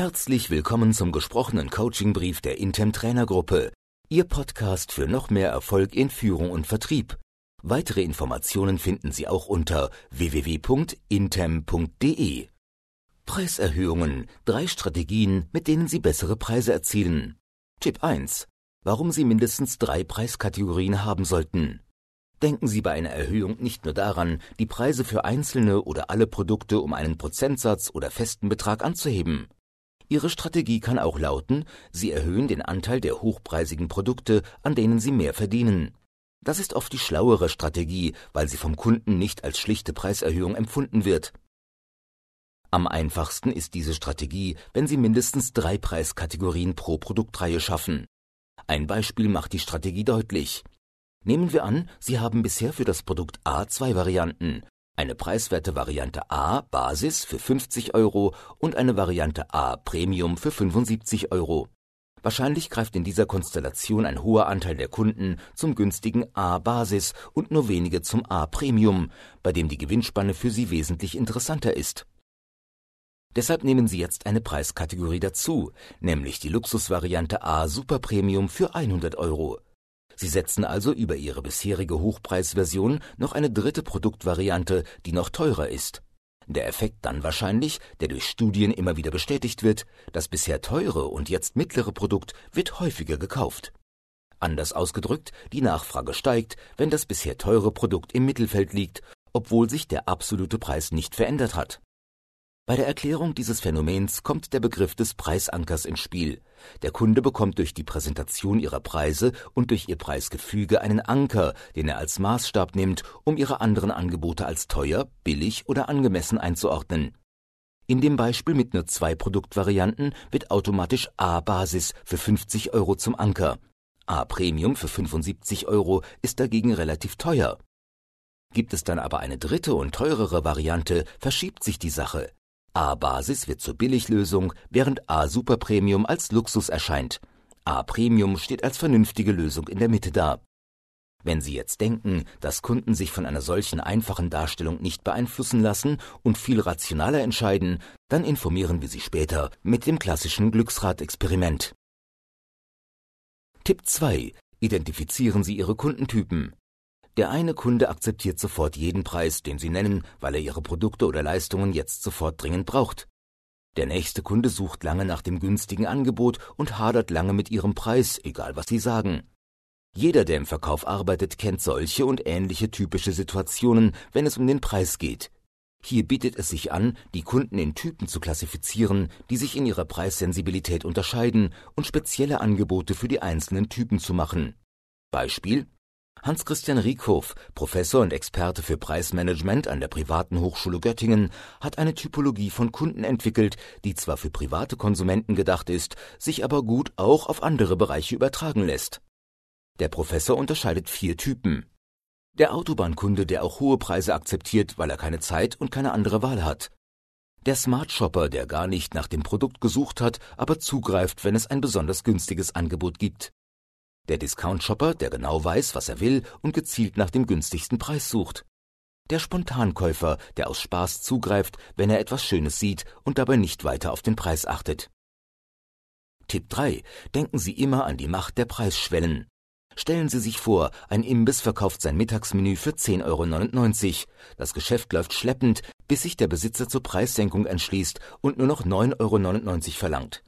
Herzlich willkommen zum gesprochenen Coachingbrief der Intem Trainergruppe, Ihr Podcast für noch mehr Erfolg in Führung und Vertrieb. Weitere Informationen finden Sie auch unter www.intem.de. Preiserhöhungen, drei Strategien, mit denen Sie bessere Preise erzielen. Tipp 1. Warum Sie mindestens drei Preiskategorien haben sollten. Denken Sie bei einer Erhöhung nicht nur daran, die Preise für einzelne oder alle Produkte um einen Prozentsatz oder festen Betrag anzuheben. Ihre Strategie kann auch lauten, Sie erhöhen den Anteil der hochpreisigen Produkte, an denen Sie mehr verdienen. Das ist oft die schlauere Strategie, weil sie vom Kunden nicht als schlichte Preiserhöhung empfunden wird. Am einfachsten ist diese Strategie, wenn Sie mindestens drei Preiskategorien pro Produktreihe schaffen. Ein Beispiel macht die Strategie deutlich. Nehmen wir an, Sie haben bisher für das Produkt A zwei Varianten. Eine preiswerte Variante A Basis für 50 Euro und eine Variante A Premium für 75 Euro. Wahrscheinlich greift in dieser Konstellation ein hoher Anteil der Kunden zum günstigen A Basis und nur wenige zum A Premium, bei dem die Gewinnspanne für sie wesentlich interessanter ist. Deshalb nehmen Sie jetzt eine Preiskategorie dazu, nämlich die Luxusvariante A Super Premium für 100 Euro. Sie setzen also über ihre bisherige Hochpreisversion noch eine dritte Produktvariante, die noch teurer ist. Der Effekt dann wahrscheinlich, der durch Studien immer wieder bestätigt wird, das bisher teure und jetzt mittlere Produkt wird häufiger gekauft. Anders ausgedrückt, die Nachfrage steigt, wenn das bisher teure Produkt im Mittelfeld liegt, obwohl sich der absolute Preis nicht verändert hat. Bei der Erklärung dieses Phänomens kommt der Begriff des Preisankers ins Spiel. Der Kunde bekommt durch die Präsentation ihrer Preise und durch ihr Preisgefüge einen Anker, den er als Maßstab nimmt, um ihre anderen Angebote als teuer, billig oder angemessen einzuordnen. In dem Beispiel mit nur zwei Produktvarianten wird automatisch A-Basis für 50 Euro zum Anker. A-Premium für 75 Euro ist dagegen relativ teuer. Gibt es dann aber eine dritte und teurere Variante, verschiebt sich die Sache. A-Basis wird zur Billiglösung, während A-Super Premium als Luxus erscheint. A-Premium steht als vernünftige Lösung in der Mitte da. Wenn Sie jetzt denken, dass Kunden sich von einer solchen einfachen Darstellung nicht beeinflussen lassen und viel rationaler entscheiden, dann informieren wir Sie später mit dem klassischen Glücksrad-Experiment. Tipp 2. Identifizieren Sie Ihre Kundentypen. Der eine Kunde akzeptiert sofort jeden Preis, den Sie nennen, weil er Ihre Produkte oder Leistungen jetzt sofort dringend braucht. Der nächste Kunde sucht lange nach dem günstigen Angebot und hadert lange mit Ihrem Preis, egal was Sie sagen. Jeder, der im Verkauf arbeitet, kennt solche und ähnliche typische Situationen, wenn es um den Preis geht. Hier bietet es sich an, die Kunden in Typen zu klassifizieren, die sich in ihrer Preissensibilität unterscheiden und spezielle Angebote für die einzelnen Typen zu machen. Beispiel Hans-Christian Riekhoff, Professor und Experte für Preismanagement an der Privaten Hochschule Göttingen, hat eine Typologie von Kunden entwickelt, die zwar für private Konsumenten gedacht ist, sich aber gut auch auf andere Bereiche übertragen lässt. Der Professor unterscheidet vier Typen. Der Autobahnkunde, der auch hohe Preise akzeptiert, weil er keine Zeit und keine andere Wahl hat. Der Smart Shopper, der gar nicht nach dem Produkt gesucht hat, aber zugreift, wenn es ein besonders günstiges Angebot gibt. Der Discount-Shopper, der genau weiß, was er will und gezielt nach dem günstigsten Preis sucht. Der Spontankäufer, der aus Spaß zugreift, wenn er etwas Schönes sieht und dabei nicht weiter auf den Preis achtet. Tipp 3. Denken Sie immer an die Macht der Preisschwellen. Stellen Sie sich vor, ein Imbiss verkauft sein Mittagsmenü für 10,99 Euro. Das Geschäft läuft schleppend, bis sich der Besitzer zur Preissenkung entschließt und nur noch 9,99 Euro verlangt.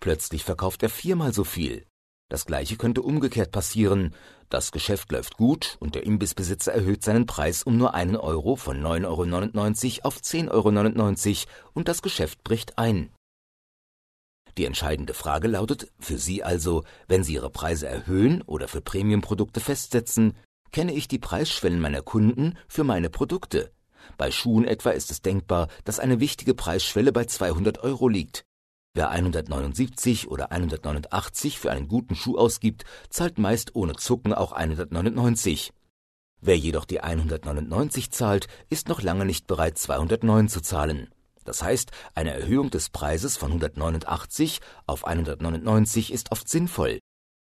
Plötzlich verkauft er viermal so viel. Das gleiche könnte umgekehrt passieren. Das Geschäft läuft gut und der Imbissbesitzer erhöht seinen Preis um nur einen Euro von 9,99 Euro auf 10,99 Euro und das Geschäft bricht ein. Die entscheidende Frage lautet für Sie also, wenn Sie Ihre Preise erhöhen oder für Premiumprodukte festsetzen, kenne ich die Preisschwellen meiner Kunden für meine Produkte? Bei Schuhen etwa ist es denkbar, dass eine wichtige Preisschwelle bei 200 Euro liegt. Wer 179 oder 189 für einen guten Schuh ausgibt, zahlt meist ohne Zucken auch 199. Wer jedoch die 199 zahlt, ist noch lange nicht bereit, 209 zu zahlen. Das heißt, eine Erhöhung des Preises von 189 auf 199 ist oft sinnvoll.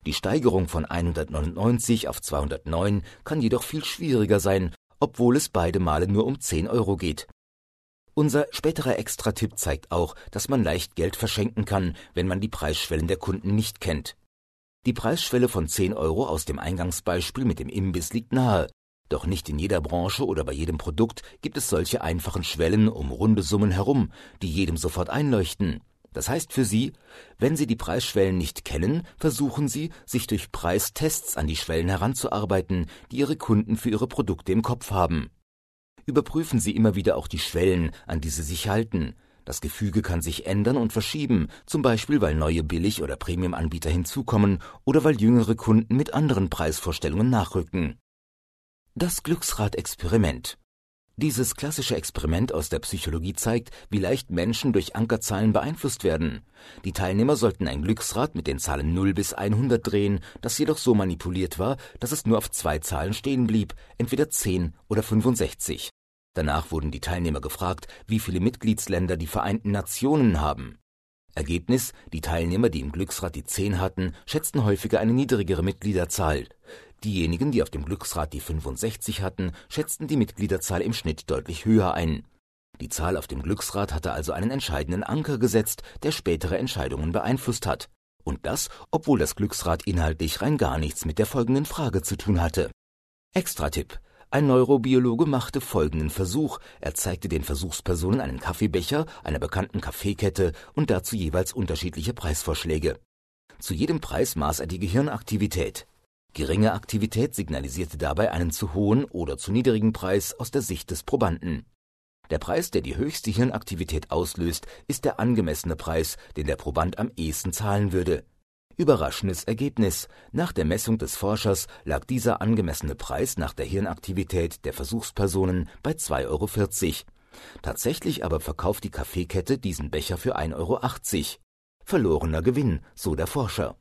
Die Steigerung von 199 auf 209 kann jedoch viel schwieriger sein, obwohl es beide Male nur um 10 Euro geht. Unser späterer Extra-Tipp zeigt auch, dass man leicht Geld verschenken kann, wenn man die Preisschwellen der Kunden nicht kennt. Die Preisschwelle von 10 Euro aus dem Eingangsbeispiel mit dem Imbiss liegt nahe. Doch nicht in jeder Branche oder bei jedem Produkt gibt es solche einfachen Schwellen um runde Summen herum, die jedem sofort einleuchten. Das heißt für Sie, wenn Sie die Preisschwellen nicht kennen, versuchen Sie, sich durch Preistests an die Schwellen heranzuarbeiten, die Ihre Kunden für ihre Produkte im Kopf haben. Überprüfen Sie immer wieder auch die Schwellen, an die Sie sich halten. Das Gefüge kann sich ändern und verschieben, zum Beispiel weil neue Billig- oder Premium-Anbieter hinzukommen oder weil jüngere Kunden mit anderen Preisvorstellungen nachrücken. Das Glücksrad-Experiment dieses klassische Experiment aus der Psychologie zeigt, wie leicht Menschen durch Ankerzahlen beeinflusst werden. Die Teilnehmer sollten ein Glücksrad mit den Zahlen 0 bis 100 drehen, das jedoch so manipuliert war, dass es nur auf zwei Zahlen stehen blieb, entweder 10 oder 65. Danach wurden die Teilnehmer gefragt, wie viele Mitgliedsländer die Vereinten Nationen haben. Ergebnis: Die Teilnehmer, die im Glücksrad die 10 hatten, schätzten häufiger eine niedrigere Mitgliederzahl. Diejenigen, die auf dem Glücksrad die 65 hatten, schätzten die Mitgliederzahl im Schnitt deutlich höher ein. Die Zahl auf dem Glücksrad hatte also einen entscheidenden Anker gesetzt, der spätere Entscheidungen beeinflusst hat. Und das, obwohl das Glücksrad inhaltlich rein gar nichts mit der folgenden Frage zu tun hatte. Extra-Tipp. Ein Neurobiologe machte folgenden Versuch. Er zeigte den Versuchspersonen einen Kaffeebecher einer bekannten Kaffeekette und dazu jeweils unterschiedliche Preisvorschläge. Zu jedem Preis maß er die Gehirnaktivität. Geringe Aktivität signalisierte dabei einen zu hohen oder zu niedrigen Preis aus der Sicht des Probanden. Der Preis, der die höchste Hirnaktivität auslöst, ist der angemessene Preis, den der Proband am ehesten zahlen würde. Überraschendes Ergebnis. Nach der Messung des Forschers lag dieser angemessene Preis nach der Hirnaktivität der Versuchspersonen bei 2,40 Euro. Tatsächlich aber verkauft die Kaffeekette diesen Becher für 1,80 Euro. Verlorener Gewinn, so der Forscher.